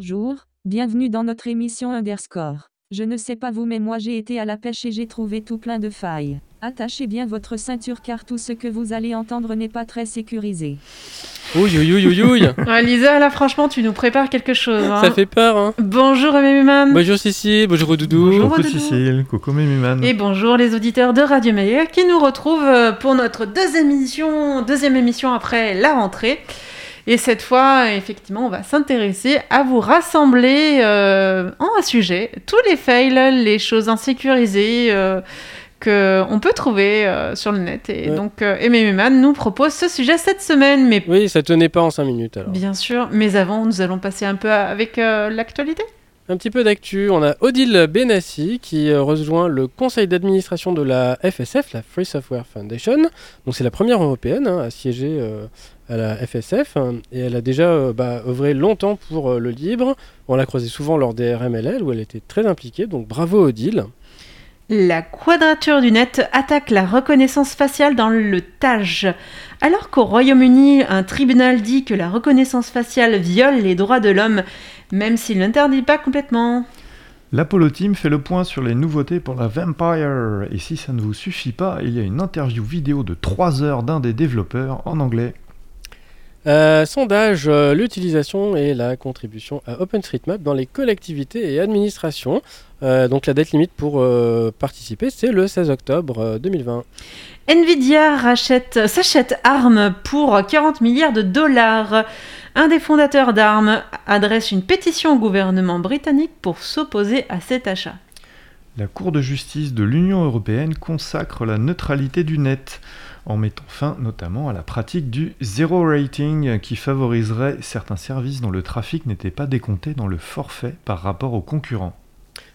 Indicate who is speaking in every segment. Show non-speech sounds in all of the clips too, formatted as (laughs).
Speaker 1: Bonjour, bienvenue dans notre émission Underscore. Je ne sais pas vous mais moi j'ai été à la pêche et j'ai trouvé tout plein de failles. Attachez bien votre ceinture car tout ce que vous allez entendre n'est pas très sécurisé.
Speaker 2: Ouille, ouille, ouille, ouille. (laughs)
Speaker 3: Ouais, Lisa, là, franchement, tu nous prépares quelque chose. hein.
Speaker 2: Ça fait peur, hein.
Speaker 3: Bonjour, Mémuman.
Speaker 2: Bonjour Cici, bonjour Doudou.
Speaker 3: Bonjour.
Speaker 4: Coucou
Speaker 3: Doudou.
Speaker 4: Cécile, coucou Mémuman.
Speaker 3: Et bonjour les auditeurs de Radio Meilleur qui nous retrouvent euh, pour notre deuxième émission, deuxième émission après la rentrée. Et cette fois, effectivement, on va s'intéresser à vous rassembler euh, en un sujet, tous les fails, les choses insécurisées euh, que on peut trouver euh, sur le net. Et
Speaker 2: Ouais.
Speaker 3: donc, euh, Muman nous propose ce sujet cette semaine. Mais
Speaker 2: Oui, ça tenait pas en 5 minutes alors.
Speaker 3: bien sûr, mais avant, nous allons passer un peu avec euh, l'actualité.
Speaker 2: Un petit peu d'actu, on a Odile Benassi qui euh, rejoint le conseil d'administration de la FSF, la Free Software Foundation. Donc c'est la première européenne hein, à siéger à la FSF et elle a déjà bah, œuvré longtemps pour le libre. On l'a croisée souvent lors des RMLL où elle était très impliquée, donc bravo Odile.
Speaker 3: La quadrature du net attaque la reconnaissance faciale dans le TAJ. Alors qu'au Royaume-Uni, un tribunal dit que la reconnaissance faciale viole les droits de l'homme, même s'il n'interdit pas complètement.
Speaker 4: L'Apollo Team fait le point sur les nouveautés pour la Vampire. Et si ça ne vous suffit pas, il y a une interview vidéo de 3 heures d'un des développeurs en anglais.
Speaker 2: Euh, sondage, euh, l'utilisation et la contribution à OpenStreetMap dans les collectivités et administrations. Euh, donc la date limite pour euh, participer, c'est le 16 octobre euh, 2020.
Speaker 3: Nvidia rachète, s'achète ARM pour 40 milliards de dollars. Un des fondateurs d'ARM adresse une pétition au gouvernement britannique pour s'opposer à cet achat.
Speaker 4: La Cour de justice de l'Union européenne consacre la neutralité du net, en mettant fin notamment à la pratique du zero rating qui favoriserait certains services dont le trafic n'était pas décompté dans le forfait par rapport aux concurrents.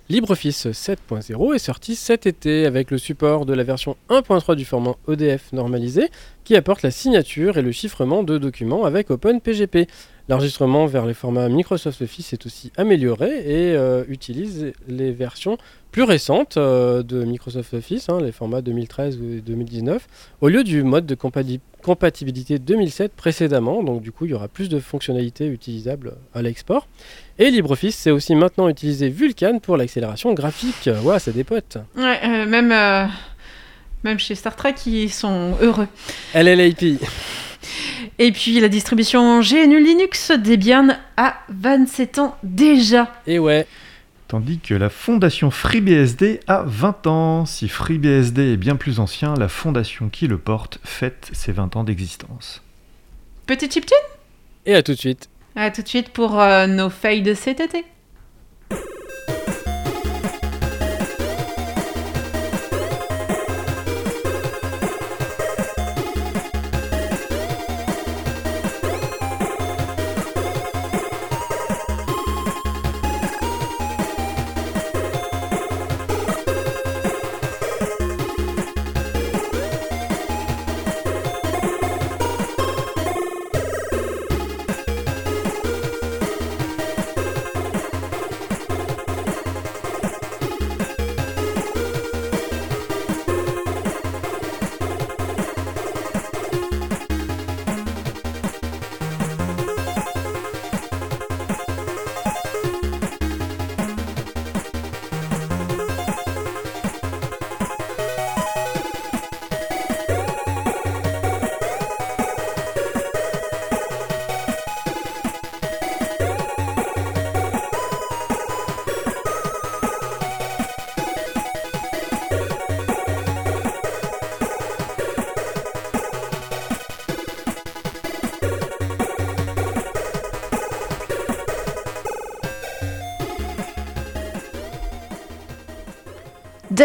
Speaker 2: LibreOffice 7.0 est sorti cet été avec le support de la version 1.3 du format EDF normalisé qui apporte la signature et le chiffrement de documents avec OpenPGP. L'enregistrement vers les formats Microsoft Office est aussi amélioré et euh, utilise les versions plus récentes euh, de Microsoft Office, hein, les formats 2013 ou 2019, au lieu du mode de compati- compatibilité 2007 précédemment. Donc du coup, il y aura plus de fonctionnalités utilisables à l'export. Et LibreOffice, c'est aussi maintenant utiliser Vulkan pour l'accélération graphique. Ouah, c'est des potes.
Speaker 3: Ouais, euh, même, euh, même chez Star Trek, ils sont heureux.
Speaker 2: LLAP.
Speaker 3: Et puis la distribution GNU Linux Debian a 27 ans déjà.
Speaker 2: Et ouais,
Speaker 4: Tandis que la fondation FreeBSD a 20 ans. Si FreeBSD est bien plus ancien, la fondation qui le porte fête ses 20 ans d'existence.
Speaker 3: Petit chiptune?
Speaker 2: Et à tout de suite.
Speaker 3: À tout de suite pour euh, nos fails de cet été.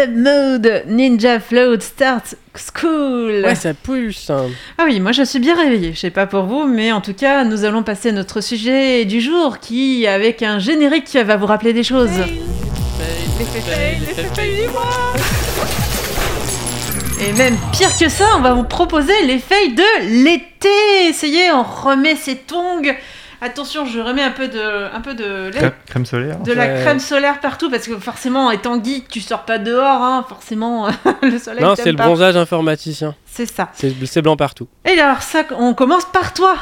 Speaker 3: Mode Ninja Float Start School.
Speaker 2: Ouais, ça pousse. hein.
Speaker 3: Ah oui, moi je suis bien réveillée. Je sais pas pour vous, mais en tout cas, nous allons passer à notre sujet du jour qui, avec un générique, va vous rappeler des choses. Et même pire que ça, on va vous proposer les feuilles de l'été. Essayez, on remet ses tongs. Attention, je remets un peu de, un peu de,
Speaker 4: Crème, crème solaire.
Speaker 3: de la crème solaire partout parce que forcément, étant geek, tu sors pas dehors, hein, forcément, (laughs) le soleil.
Speaker 2: Non, c'est le
Speaker 3: pas.
Speaker 2: bronzage informaticien.
Speaker 3: C'est ça.
Speaker 2: C'est c'est blanc partout.
Speaker 3: Et alors, ça, on commence par toi.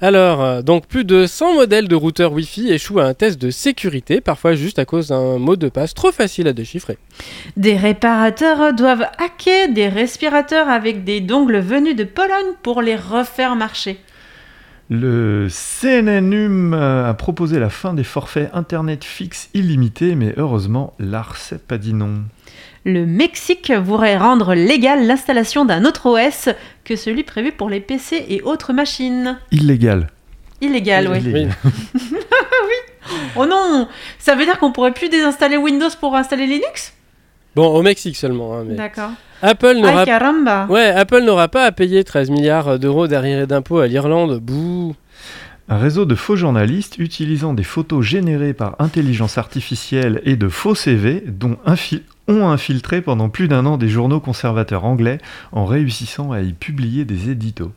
Speaker 2: Alors, euh, donc plus de 100 modèles de routeurs Wi-Fi échouent à un test de sécurité, parfois juste à cause d'un mot de passe trop facile à déchiffrer.
Speaker 3: Des réparateurs doivent hacker des respirateurs avec des dongles venus de Pologne pour les refaire marcher.
Speaker 4: Le CNNUM euh, a proposé la fin des forfaits Internet fixes illimités, mais heureusement, l'ARCEP a dit non.
Speaker 3: Le Mexique voudrait rendre légale l'installation d'un autre OS que celui prévu pour les PC et autres machines.
Speaker 4: Illégal.
Speaker 3: Illégal, oui.
Speaker 4: Illégal. (laughs)
Speaker 3: Oh non Ça veut dire qu'on pourrait plus désinstaller Windows pour installer Linux?
Speaker 2: Bon, au Mexique seulement. hein, mais...
Speaker 3: D'accord.
Speaker 2: Apple n'aura Ouais, Apple n'aura pas à payer 13 milliards d'euros d'arriérés d'impôts à l'Irlande. Bouh.
Speaker 4: Un réseau de faux journalistes utilisant des photos générées par intelligence artificielle et de faux CV dont infi- ont infiltré pendant plus d'un an des journaux conservateurs anglais en réussissant à y publier des éditos.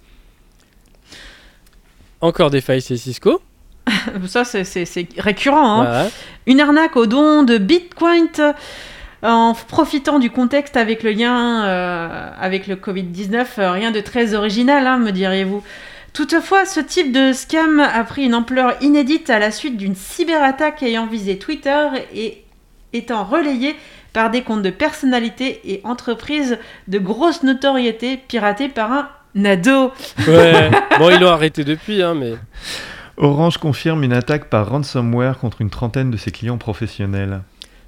Speaker 2: Encore des failles chez Cisco. (laughs)
Speaker 3: Ça, c'est- récurrent. hein.
Speaker 2: Voilà.
Speaker 3: Une arnaque au don de Bitcoin en profitant du contexte avec le lien euh, avec le Covid-19. euh, rien de très original, hein, me diriez-vous. Toutefois, ce type de scam a pris une ampleur inédite à la suite d'une cyberattaque ayant visé Twitter et étant relayée par des comptes de personnalités et entreprises de grosse notoriété piratées par un ado.
Speaker 2: Ouais. (laughs) bon, ils l'ont arrêté depuis, hein, mais.
Speaker 4: Orange confirme une attaque par ransomware contre une trentaine de ses clients professionnels.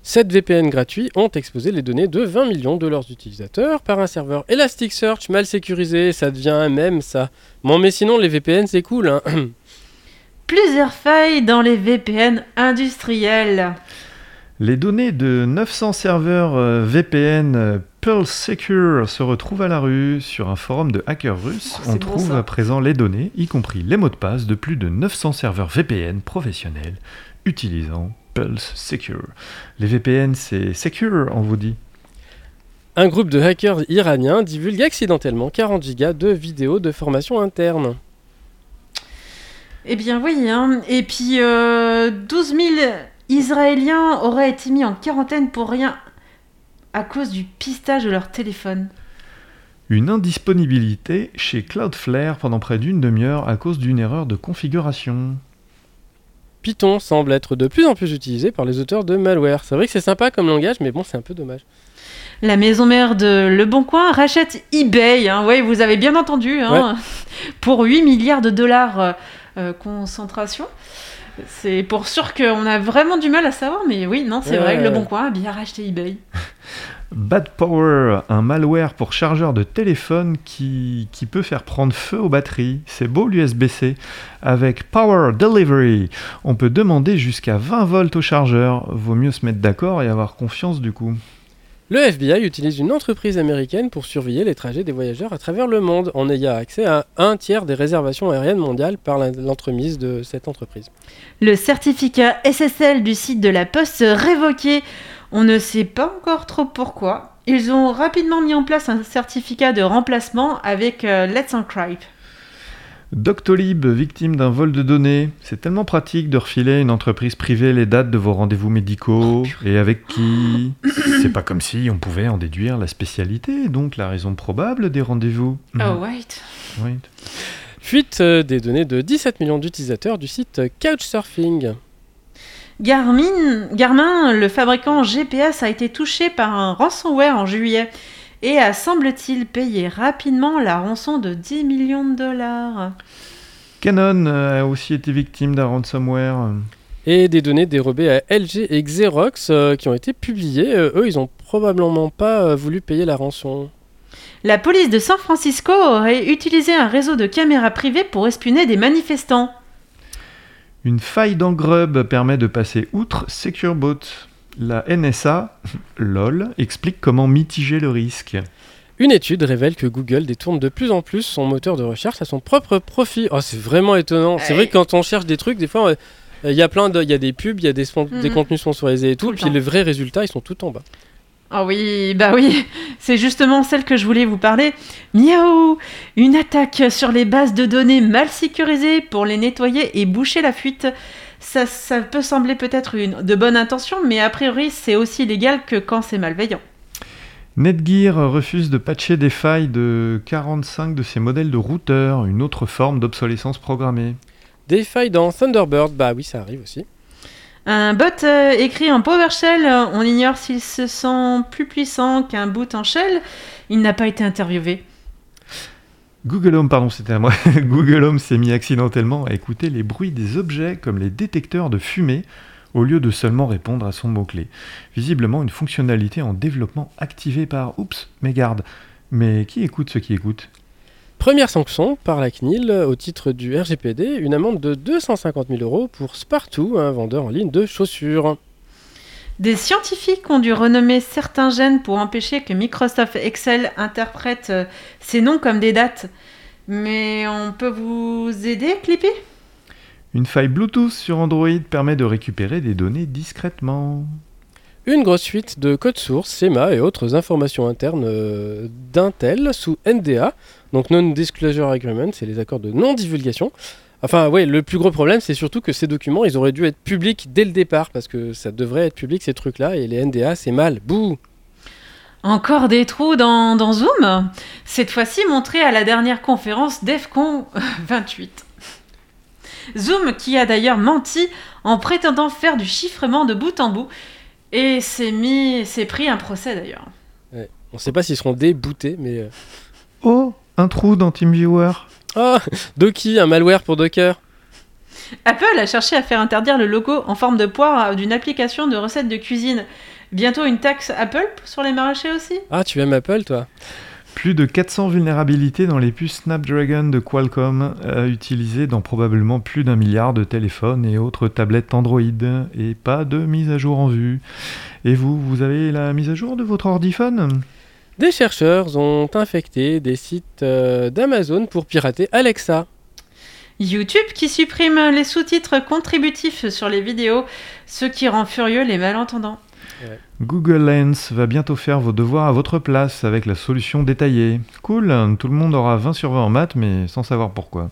Speaker 2: 7 VPN gratuits ont exposé les données de 20 millions de leurs utilisateurs par un serveur Elasticsearch mal sécurisé. Ça devient un mème, ça. Bon, mais sinon, les VPN, c'est cool. Hein. (clears throat)
Speaker 3: Plusieurs failles dans les VPN industriels.
Speaker 4: Les données de 900 serveurs euh, VPN euh, Pearl Secure se retrouvent à la rue. Sur un forum de hackers russes,
Speaker 3: Oh,
Speaker 4: on trouve à présent les données, y compris les mots de passe de plus de 900 serveurs VPN professionnels utilisant Pulse Secure. Les VPN, c'est secure, on vous dit.
Speaker 2: Un groupe de hackers iraniens divulgue accidentellement 40 gigas de vidéos de formation interne.
Speaker 3: Eh bien oui, hein. et puis euh, 12 000 Israéliens auraient été mis en quarantaine pour rien à cause du pistage de leur téléphone.
Speaker 4: Une indisponibilité chez Cloudflare pendant près d'une demi-heure à cause d'une erreur de configuration.
Speaker 2: Python semble être de plus en plus utilisé par les auteurs de malware. C'est vrai que c'est sympa comme langage, mais bon, c'est un peu dommage.
Speaker 3: La maison mère de Le Bon Coin rachète eBay, hein. ouais, vous avez bien entendu, hein, (laughs) pour 8 milliards de dollars euh, euh, concentration. C'est pour sûr qu'on a vraiment du mal à savoir, mais oui, non, c'est
Speaker 2: Ouais,
Speaker 3: vrai que Le. Bon Coin a bien racheté eBay. (laughs)
Speaker 4: Bad Power, un malware pour chargeur de téléphone qui, qui peut faire prendre feu aux batteries. C'est beau l'USB-C. Avec Power Delivery, on peut demander jusqu'à 20 volts au chargeur. Vaut mieux se mettre d'accord et avoir confiance du coup.
Speaker 2: Le FBI utilise une entreprise américaine pour surveiller les trajets des voyageurs à travers le monde en ayant accès à un tiers des réservations aériennes mondiales par l'entremise de cette entreprise.
Speaker 3: Le certificat SSL du site de la Poste révoqué. On ne sait pas encore trop pourquoi. Ils ont rapidement mis en place un certificat de remplacement avec euh, Let's Encrypt.
Speaker 4: Doctolib, victime d'un vol de données. C'est tellement pratique de refiler à une entreprise privée les dates de vos rendez-vous médicaux et avec qui? C'est pas comme si on pouvait en déduire la spécialité, donc la raison probable des rendez-vous.
Speaker 3: Oh, wait.
Speaker 4: Oui.
Speaker 2: Fuite euh, des données de 17 millions d'utilisateurs du site Couchsurfing.
Speaker 3: Garmin, Garmin, le fabricant GPS, a été touché par un ransomware en juillet et a, semble-t-il, payé rapidement la rançon de 10 millions de dollars.
Speaker 4: Canon euh, a aussi été victime d'un ransomware.
Speaker 2: Et des données dérobées à LG et Xerox euh, qui ont été publiées. Euh, eux, ils ont probablement pas euh, voulu payer la rançon.
Speaker 3: La police de San Francisco aurait utilisé un réseau de caméras privées pour espionner des manifestants.
Speaker 4: Une faille dans Grub permet de passer outre SecureBot. La NSA, (laughs) LOL, explique comment mitiger le risque.
Speaker 2: Une étude révèle que Google détourne de plus en plus son moteur de recherche à son propre profit. Oh, c'est vraiment étonnant. C'est vrai que quand on cherche des trucs, des fois, euh, il y a plein de, il y a des pubs, il y a des, spon- des
Speaker 3: Mhm.
Speaker 2: contenus sponsorisés et tout,
Speaker 3: Tout le
Speaker 2: puis
Speaker 3: temps.
Speaker 2: les vrais résultats, ils sont tout en bas.
Speaker 3: Ah oui, bah oui, (laughs) c'est justement celle que je voulais vous parler. Miaou Une attaque sur les bases de données mal sécurisées pour les nettoyer et boucher la fuite. Ça, ça peut sembler peut-être une de bonne intention, mais a priori c'est aussi légal que quand c'est malveillant.
Speaker 4: Netgear refuse de patcher des failles de 45 de ses modèles de routeurs, une autre forme d'obsolescence programmée.
Speaker 2: Des failles dans Thunderbird, bah oui, ça arrive aussi.
Speaker 3: Un bot euh, écrit en PowerShell, on ignore s'il se sent plus puissant qu'un boot en shell. Il n'a pas été interviewé.
Speaker 4: Google Home, pardon, c'était à moi. (laughs) Google Home s'est mis accidentellement à écouter les bruits des objets comme les détecteurs de fumée au lieu de seulement répondre à son mot-clé. Visiblement une fonctionnalité en développement activée par Oups, mais garde. Mais qui écoute ce qui écoute?
Speaker 2: Première sanction par la CNIL au titre du RGPD, une amende de 250 000 euros pour Spartoo, un vendeur en ligne de chaussures.
Speaker 3: Des scientifiques ont dû renommer certains gènes pour empêcher que Microsoft Excel interprète euh, ces noms comme des dates. Mais on peut vous aider, Clippy?
Speaker 4: Une faille Bluetooth sur Android permet de récupérer des données discrètement.
Speaker 2: Une grosse suite de code source, SEMA et autres informations internes euh, d'Intel sous NDA, donc Non-Disclosure Agreement, c'est les accords de non-divulgation. Enfin, ouais, le plus gros problème, c'est surtout que ces documents, ils auraient dû être publics dès le départ, parce que ça devrait être public ces trucs-là, et les NDA, c'est mal. Bouh
Speaker 3: Encore des trous dans, dans Zoom? Cette fois-ci montré à la dernière conférence DEFCON 28. Zoom qui a d'ailleurs menti en prétendant faire du chiffrement de bout en bout et s'est mis s'est pris un procès d'ailleurs.
Speaker 2: Ouais. On sait pas s'ils seront déboutés, mais... euh,
Speaker 4: Oh, un trou dans TeamViewer.
Speaker 2: Oh Doki, un malware pour Docker
Speaker 3: Apple a cherché à faire interdire le logo en forme de poire d'une application de recettes de cuisine. Bientôt une taxe Apple sur les maraîchers aussi?
Speaker 2: Ah, tu aimes Apple, toi?
Speaker 4: Plus de 400 vulnérabilités dans les puces Snapdragon de Qualcomm, euh, utilisées dans probablement plus d'un milliard de téléphones et autres tablettes Android, et pas de mise à jour en vue. Et vous, vous avez la mise à jour de votre ordiphone
Speaker 2: Des chercheurs ont infecté des sites euh, d'Amazon pour pirater Alexa.
Speaker 3: YouTube qui supprime les sous-titres contributifs sur les vidéos, ce qui rend furieux les malentendants.
Speaker 4: Google Lens va bientôt faire vos devoirs à votre place avec la solution détaillée. Cool, tout le monde aura 20 sur 20 en maths, mais sans savoir pourquoi.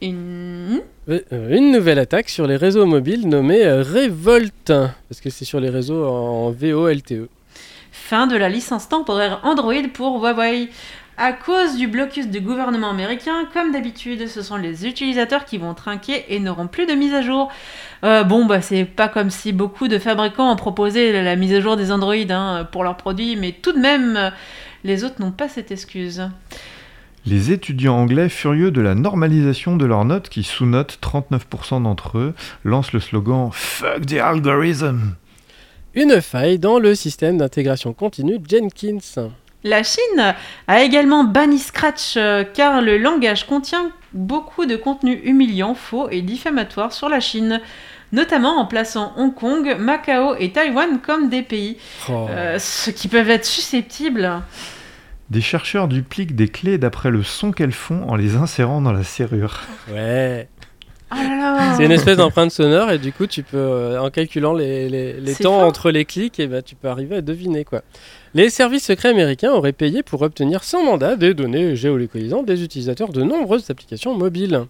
Speaker 3: Une...
Speaker 2: Euh, euh, Une nouvelle attaque sur les réseaux mobiles nommée euh, Revolt, parce que c'est sur les réseaux en VoLTE.
Speaker 3: Fin de la licence temporaire Android pour Huawei. À cause du blocus du gouvernement américain, comme d'habitude, ce sont les utilisateurs qui vont trinquer et n'auront plus de mise à jour. Euh, bon, bah c'est pas comme si beaucoup de fabricants ont proposé la, mise à jour des Android hein, pour leurs produits, mais tout de même, les autres n'ont pas cette excuse.
Speaker 4: Les étudiants anglais furieux de la normalisation de leurs notes, qui sous-notent 39% d'entre eux, lancent le slogan Fuck the algorithm
Speaker 2: Une faille dans le système d'intégration continue Jenkins.
Speaker 3: La Chine a également banni Scratch euh, car le langage contient beaucoup de contenu humiliant, faux et diffamatoire sur la Chine, notamment en plaçant Hong Kong, Macao et Taïwan comme des pays,
Speaker 2: Oh.
Speaker 3: euh, ce qui peuvent être susceptibles.
Speaker 4: Des chercheurs dupliquent des clés d'après le son qu'elles font en les insérant dans la serrure.
Speaker 2: Ouais.
Speaker 3: Oh là
Speaker 2: C'est une espèce d'empreinte sonore et du coup tu peux, euh, en calculant les, les- les
Speaker 3: C'est
Speaker 2: temps
Speaker 3: fort.
Speaker 2: entre les clics, et ben, tu peux arriver à deviner quoi. Les services secrets américains auraient payé pour obtenir sans mandat des données géolocalisantes des utilisateurs de nombreuses applications mobiles.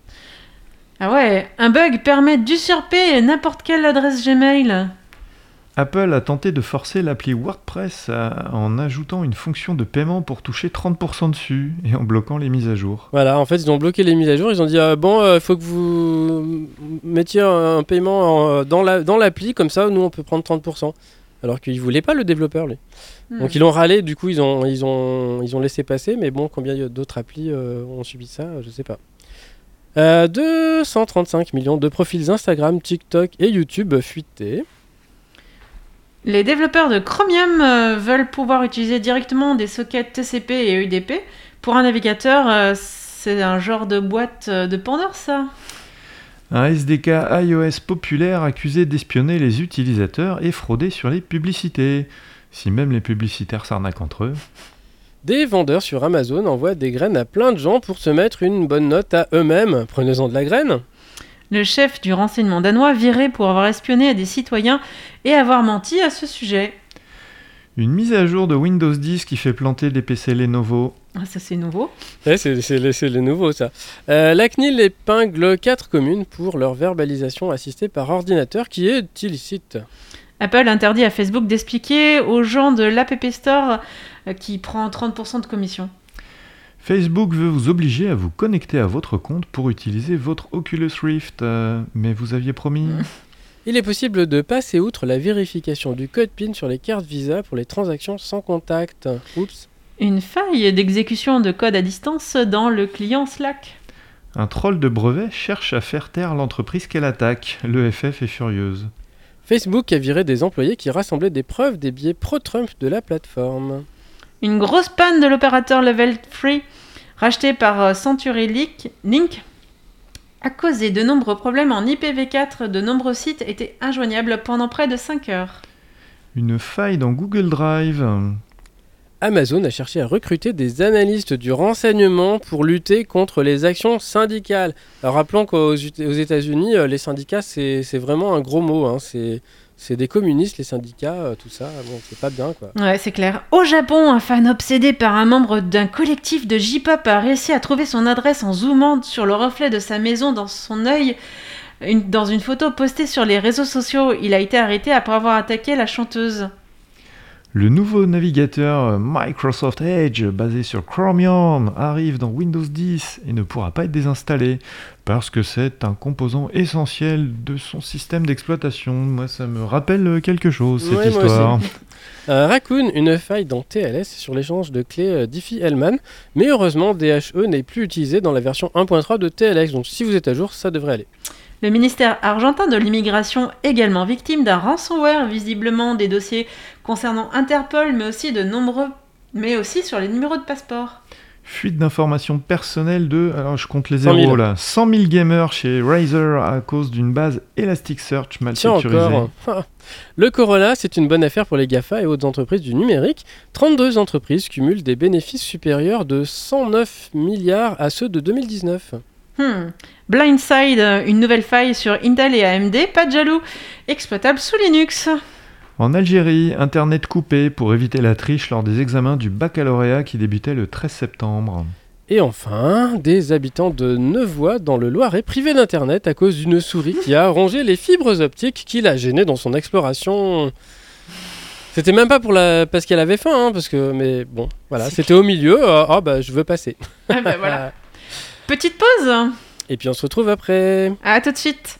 Speaker 3: Ah ouais, un bug permet d'usurper n'importe quelle adresse Gmail.
Speaker 4: Apple a tenté de forcer l'appli WordPress à- en ajoutant une fonction de paiement pour toucher 30% dessus et en bloquant les mises à jour.
Speaker 2: Voilà, en fait ils ont bloqué les mises à jour, ils ont dit ah, bon il faut que vous mettiez un, un paiement en- dans la- dans l'appli, comme ça nous on peut prendre 30%. Alors qu'il voulait pas le développeur lui.
Speaker 3: Hmm.
Speaker 2: Donc ils l'ont râlé, du coup ils ont, ils ont, ils ont laissé passer, mais bon, combien d'autres applis euh, ont subi ça, je sais pas. Euh, 235 millions de profils Instagram, TikTok et YouTube fuités.
Speaker 3: Les développeurs de Chromium euh, veulent pouvoir utiliser directement des sockets TCP et UDP. Pour un navigateur, euh, c'est un genre de boîte euh, de Pandore, ça?
Speaker 4: Un SDK iOS populaire accusé d'espionner les utilisateurs et frauder sur les publicités. Si même les publicitaires s'arnaquent entre eux.
Speaker 2: Des vendeurs sur Amazon envoient des graines à plein de gens pour se mettre une bonne note à eux-mêmes. Prenez-en de la graine.
Speaker 3: Le chef du renseignement danois viré pour avoir espionné à des citoyens et avoir menti à ce sujet.
Speaker 4: Une mise à jour de Windows 10 qui fait planter des PC Lenovo.
Speaker 3: Ah, ça c'est nouveau.
Speaker 2: Ouais, c'est les nouveaux, ça. Euh, la CNIL épingle quatre communes pour leur verbalisation assistée par ordinateur qui est illicite.
Speaker 3: Apple interdit à Facebook d'expliquer aux gens de l'App Store euh, qui prend 30% de commission.
Speaker 4: Facebook veut vous obliger à vous connecter à votre compte pour utiliser votre Oculus Rift. euh, mais vous aviez promis. (laughs)
Speaker 2: Il est possible de passer outre la vérification du code PIN sur les cartes Visa pour les transactions sans contact. Oups.
Speaker 3: Une faille d'exécution de code à distance dans le client Slack.
Speaker 4: Un troll de brevet cherche à faire taire l'entreprise qu'elle attaque. L'EFF est furieuse.
Speaker 2: Facebook a viré des employés qui rassemblaient des preuves des biais pro-Trump de la plateforme.
Speaker 3: Une grosse panne de l'opérateur Level 3 racheté par euh, Century Link, Link a causé de nombreux problèmes en IPv4. De nombreux sites étaient injoignables pendant près de 5 heures.
Speaker 4: Une faille dans Google Drive.
Speaker 2: Amazon a cherché à recruter des analystes du renseignement pour lutter contre les actions syndicales. Alors rappelons qu'aux États-Unis, euh, les syndicats, c'est vraiment un gros mot. hein. C'est des communistes, les syndicats, euh, tout ça. Bon, c'est pas bien, quoi.
Speaker 3: Ouais, c'est clair. Au Japon, un fan obsédé par un membre d'un collectif de J-pop a réussi à trouver son adresse en zoomant sur le reflet de sa maison dans son œil. Dans une photo postée sur les réseaux sociaux, il a été arrêté après avoir attaqué la chanteuse.
Speaker 4: Le nouveau navigateur euh, Microsoft Edge basé sur Chromium arrive dans Windows 10 et ne pourra pas être désinstallé parce que c'est un composant essentiel de son système d'exploitation. Moi, ça me rappelle euh, quelque chose cette
Speaker 2: Ouais,
Speaker 4: histoire.
Speaker 2: Euh, Raccoon, une faille dans TLS sur l'échange de clés euh, Diffie-Hellman. Mais heureusement, DHE n'est plus utilisé dans la version 1.3 de TLX. Donc si vous êtes à jour, ça devrait aller.
Speaker 3: Le ministère argentin de l'immigration, également victime d'un ransomware, visiblement des dossiers concernant Interpol, mais aussi de nombreux, mais aussi sur les numéros de passeport.
Speaker 4: Fuite d'informations personnelles de, alors je compte les
Speaker 2: 100 000.
Speaker 4: zéros là, 100 000 gamers chez Razer à cause d'une base Elasticsearch mal
Speaker 2: Tiens
Speaker 4: sécurisée.
Speaker 2: encore. (laughs) Le Corolla, c'est une bonne affaire pour les GAFA et autres entreprises du numérique. 32 entreprises cumulent des bénéfices supérieurs de 109 milliards à ceux de 2019.
Speaker 3: Hmm. Blindside, euh, une nouvelle faille sur Intel et AMD, pas de jaloux, exploitable sous Linux.
Speaker 4: En Algérie, Internet coupé pour éviter la triche lors des examens du baccalauréat qui débutait le 13 septembre.
Speaker 2: Et enfin, des habitants de Nevoix dans le Loiret privés d'internet à cause d'une souris qui a rongé les fibres optiques qui l'a gêné dans son exploration. C'était même pas pour la parce qu'elle avait faim, hein, parce que mais bon, voilà, c'était au milieu. euh, Ah bah je veux passer.
Speaker 3: Ah bah voilà. (laughs) Petite pause.
Speaker 2: Et puis on se retrouve après.
Speaker 3: À tout de suite.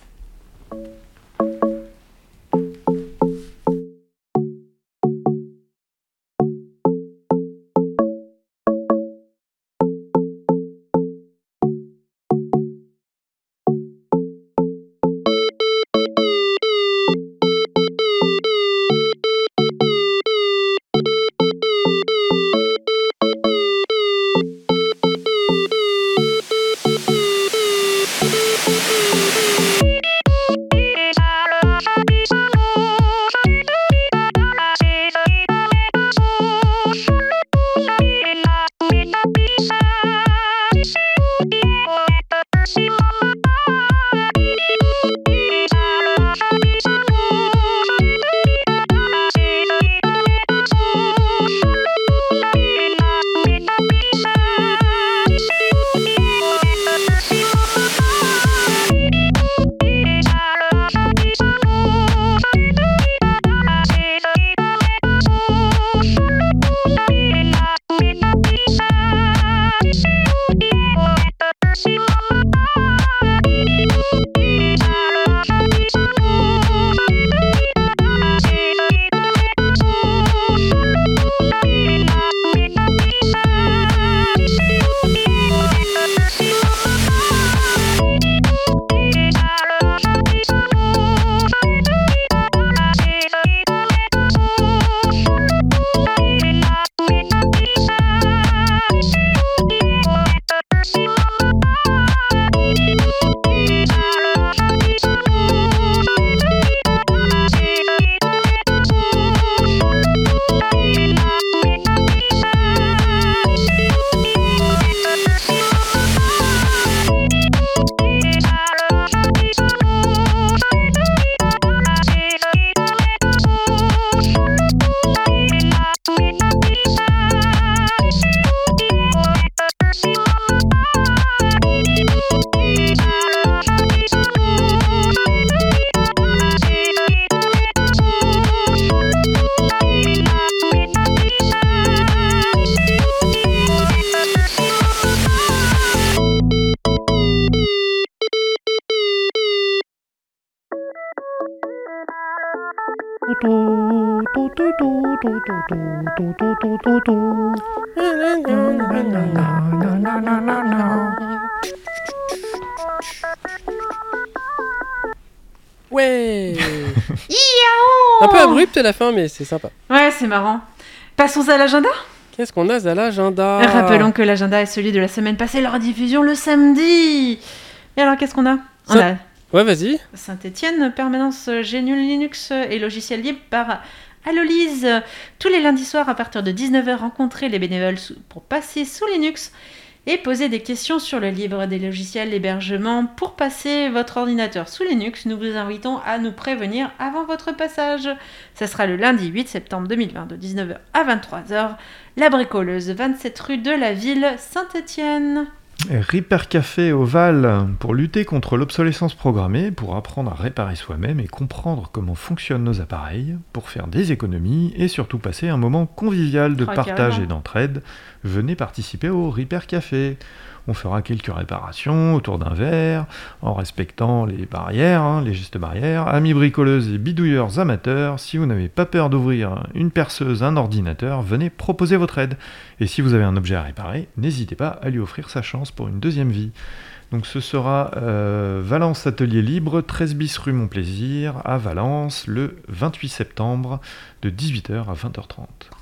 Speaker 2: Ouais Un peu abrupte à la fin, mais c'est sympa.
Speaker 3: Ouais, c'est marrant. Passons à l'agenda
Speaker 2: Qu'est-ce qu'on a à l'agenda?
Speaker 3: Rappelons que l'agenda est celui de la semaine passée, leur diffusion le samedi. Et alors, qu'est-ce qu'on a? On a
Speaker 2: Ouais, vas-y.
Speaker 3: Saint-Etienne, permanence GNU Linux et logiciel libre par Allolise. Tous les lundis soirs à partir de 19h, rencontrez les bénévoles pour passer sous Linux et poser des questions sur le libre des logiciels d'hébergement. Pour passer votre ordinateur sous Linux, nous vous invitons à nous prévenir avant votre passage. Ça sera le lundi 8 septembre 2020 de 19h à 23h. La bricoleuse, 27 rue de la ville Saint-Étienne.
Speaker 4: Café au Val pour lutter contre l'obsolescence programmée, pour apprendre à réparer soi-même et comprendre comment fonctionnent nos appareils, pour faire des économies et surtout passer un moment convivial de partage et d'entraide. Venez participer au Repair Café. On fera quelques réparations autour d'un verre, en respectant les barrières, hein, les gestes barrières. Amis bricoleuses et bidouilleurs amateurs, si vous n'avez pas peur d'ouvrir une perceuse, un ordinateur, venez proposer votre aide. Et si vous avez un objet à réparer, n'hésitez pas à lui offrir sa chance pour une deuxième vie. Donc ce sera euh, Valence Atelier Libre, 13 bis rue Montplaisir, à Valence, le 28 septembre, de 18h à 20h30.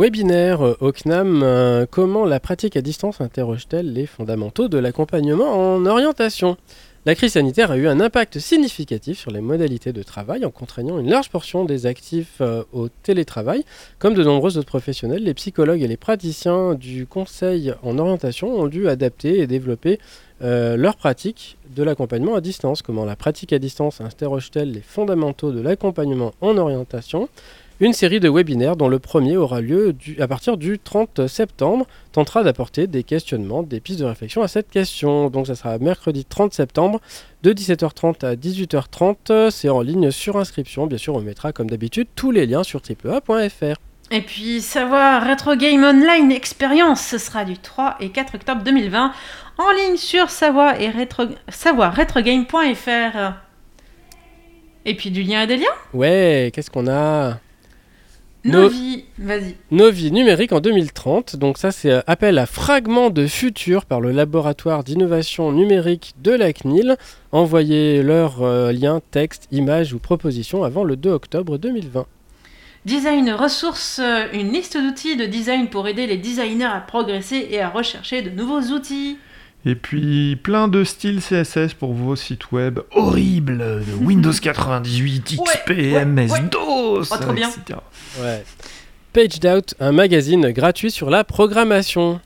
Speaker 2: Webinaire euh, au CNAM, euh, comment la pratique à distance interroge-t-elle les fondamentaux de l'accompagnement en orientation? La crise sanitaire a eu un impact significatif sur les modalités de travail en contraignant une large portion des actifs euh, au télétravail. Comme de nombreux autres professionnels, les psychologues et les praticiens du conseil en orientation ont dû adapter et développer leur pratique de l'accompagnement à distance. Comment la pratique à distance interroge-t-elle les fondamentaux de l'accompagnement en orientation? Une série de webinaires dont le premier aura lieu du- à partir du 30 septembre tentera d'apporter des questionnements, des pistes de réflexion à cette question. Donc ça sera mercredi 30 septembre de 17h30 à 18h30. C'est en ligne sur inscription. Bien sûr, on mettra comme d'habitude tous les liens sur triplea.fr.
Speaker 3: Et puis savoir Retro Game Online Experience, ce sera du 3 et 4 octobre 2020 en ligne sur savoir et rétro, savoirretrogame.fr. Et puis du lien et des liens
Speaker 2: Ouais, qu'est-ce qu'on a?
Speaker 3: Nos
Speaker 2: No-
Speaker 3: vies, vas-y.
Speaker 2: Nos vies numériques en 2030. Donc ça, c'est euh, appel à fragments de futur par le laboratoire d'innovation numérique de la CNIL. Envoyez leur euh, lien, texte, image ou proposition avant le 2 octobre 2020.
Speaker 3: Design ressources, euh, une liste d'outils de design pour aider les designers à progresser et à rechercher de nouveaux outils.
Speaker 4: Et puis plein de styles CSS pour vos sites web horribles de (laughs) Windows 98, XP,
Speaker 3: ouais,
Speaker 4: MS,
Speaker 3: ouais.
Speaker 4: DOS,
Speaker 3: Oh, trop bien.
Speaker 4: etc.
Speaker 2: Ouais. Paged Out, un magazine gratuit sur la programmation.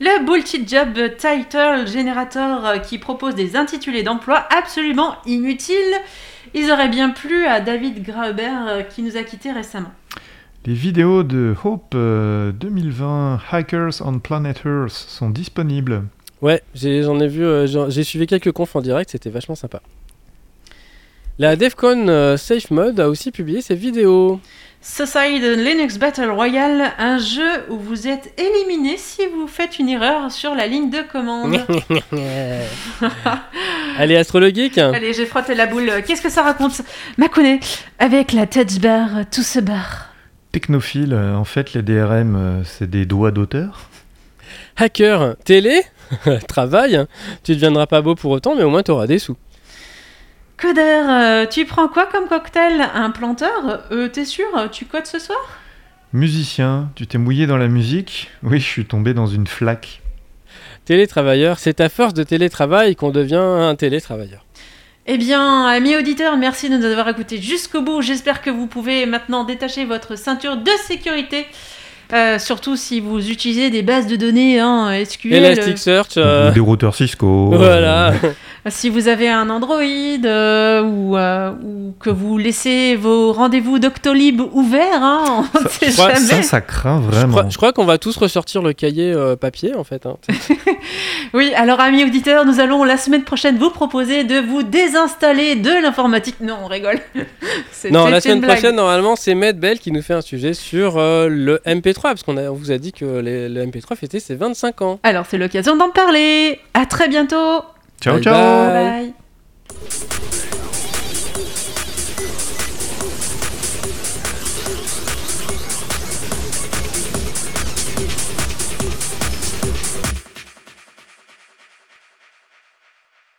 Speaker 3: Le Bullshit Job Title Generator euh, qui propose des intitulés d'emploi absolument inutiles. Ils auraient bien plu à David Graeber euh, qui nous a quittés récemment.
Speaker 4: Les vidéos de Hope euh, 2020 Hackers on Planet Earth sont disponibles.
Speaker 2: Ouais, j'ai- j'en ai vu, euh, j'ai suivi quelques confs en direct, c'était vachement sympa. La DEFCON euh, Safe Mode a aussi publié ses vidéos.
Speaker 3: Suicide Linux Battle Royale, un jeu où vous êtes éliminé si vous faites une erreur sur la ligne de commande. (laughs) (laughs)
Speaker 2: Allez, Astro le Geek
Speaker 3: Allez, j'ai frotté la boule. Qu'est-ce que ça raconte Makoné, avec la touch bar, tout se barre.
Speaker 4: Technophile, euh, en fait les DRM c'est des doigts d'auteur.
Speaker 2: Hacker, télé, (laughs) travail. Tu deviendras pas beau pour autant, mais au moins tu auras des sous.
Speaker 3: Codeur, euh, tu prends quoi comme cocktail? Un planteur? Euh, T'es sûr? Tu codes ce soir?
Speaker 4: Musicien, tu t'es mouillé dans la musique? Oui, je suis tombé dans une flaque.
Speaker 2: Télétravailleur, c'est à force de télétravail qu'on devient un télétravailleur.
Speaker 3: Eh bien, amis auditeurs, merci de nous avoir écoutés jusqu'au bout. J'espère que vous pouvez maintenant détacher votre ceinture de sécurité. Euh, surtout si vous utilisez des bases de données hein, SQL.
Speaker 2: Elasticsearch, euh,
Speaker 4: Ou des routeurs Cisco.
Speaker 2: voilà. (laughs)
Speaker 3: Si vous avez un Android euh, ou, euh, ou que vous laissez vos rendez-vous Doctolib ouverts, hein, on ne sait
Speaker 2: je crois-
Speaker 3: jamais.
Speaker 4: ça, ça craint vraiment.
Speaker 2: je crois qu'on va tous ressortir le cahier euh, papier en fait. hein. (laughs)
Speaker 3: Oui, alors amis auditeurs, nous allons la semaine prochaine vous proposer de vous désinstaller de l'informatique. Non, on rigole. (laughs)
Speaker 2: Non, la semaine prochaine, normalement, c'est Medbell qui nous fait un sujet sur euh, le MP3, parce qu'on on vous a dit que les- le MP3 fêtait ses 25 ans.
Speaker 3: Alors c'est l'occasion d'en parler. À très bientôt.
Speaker 4: Ciao, ciao.
Speaker 2: Bye.
Speaker 3: bye.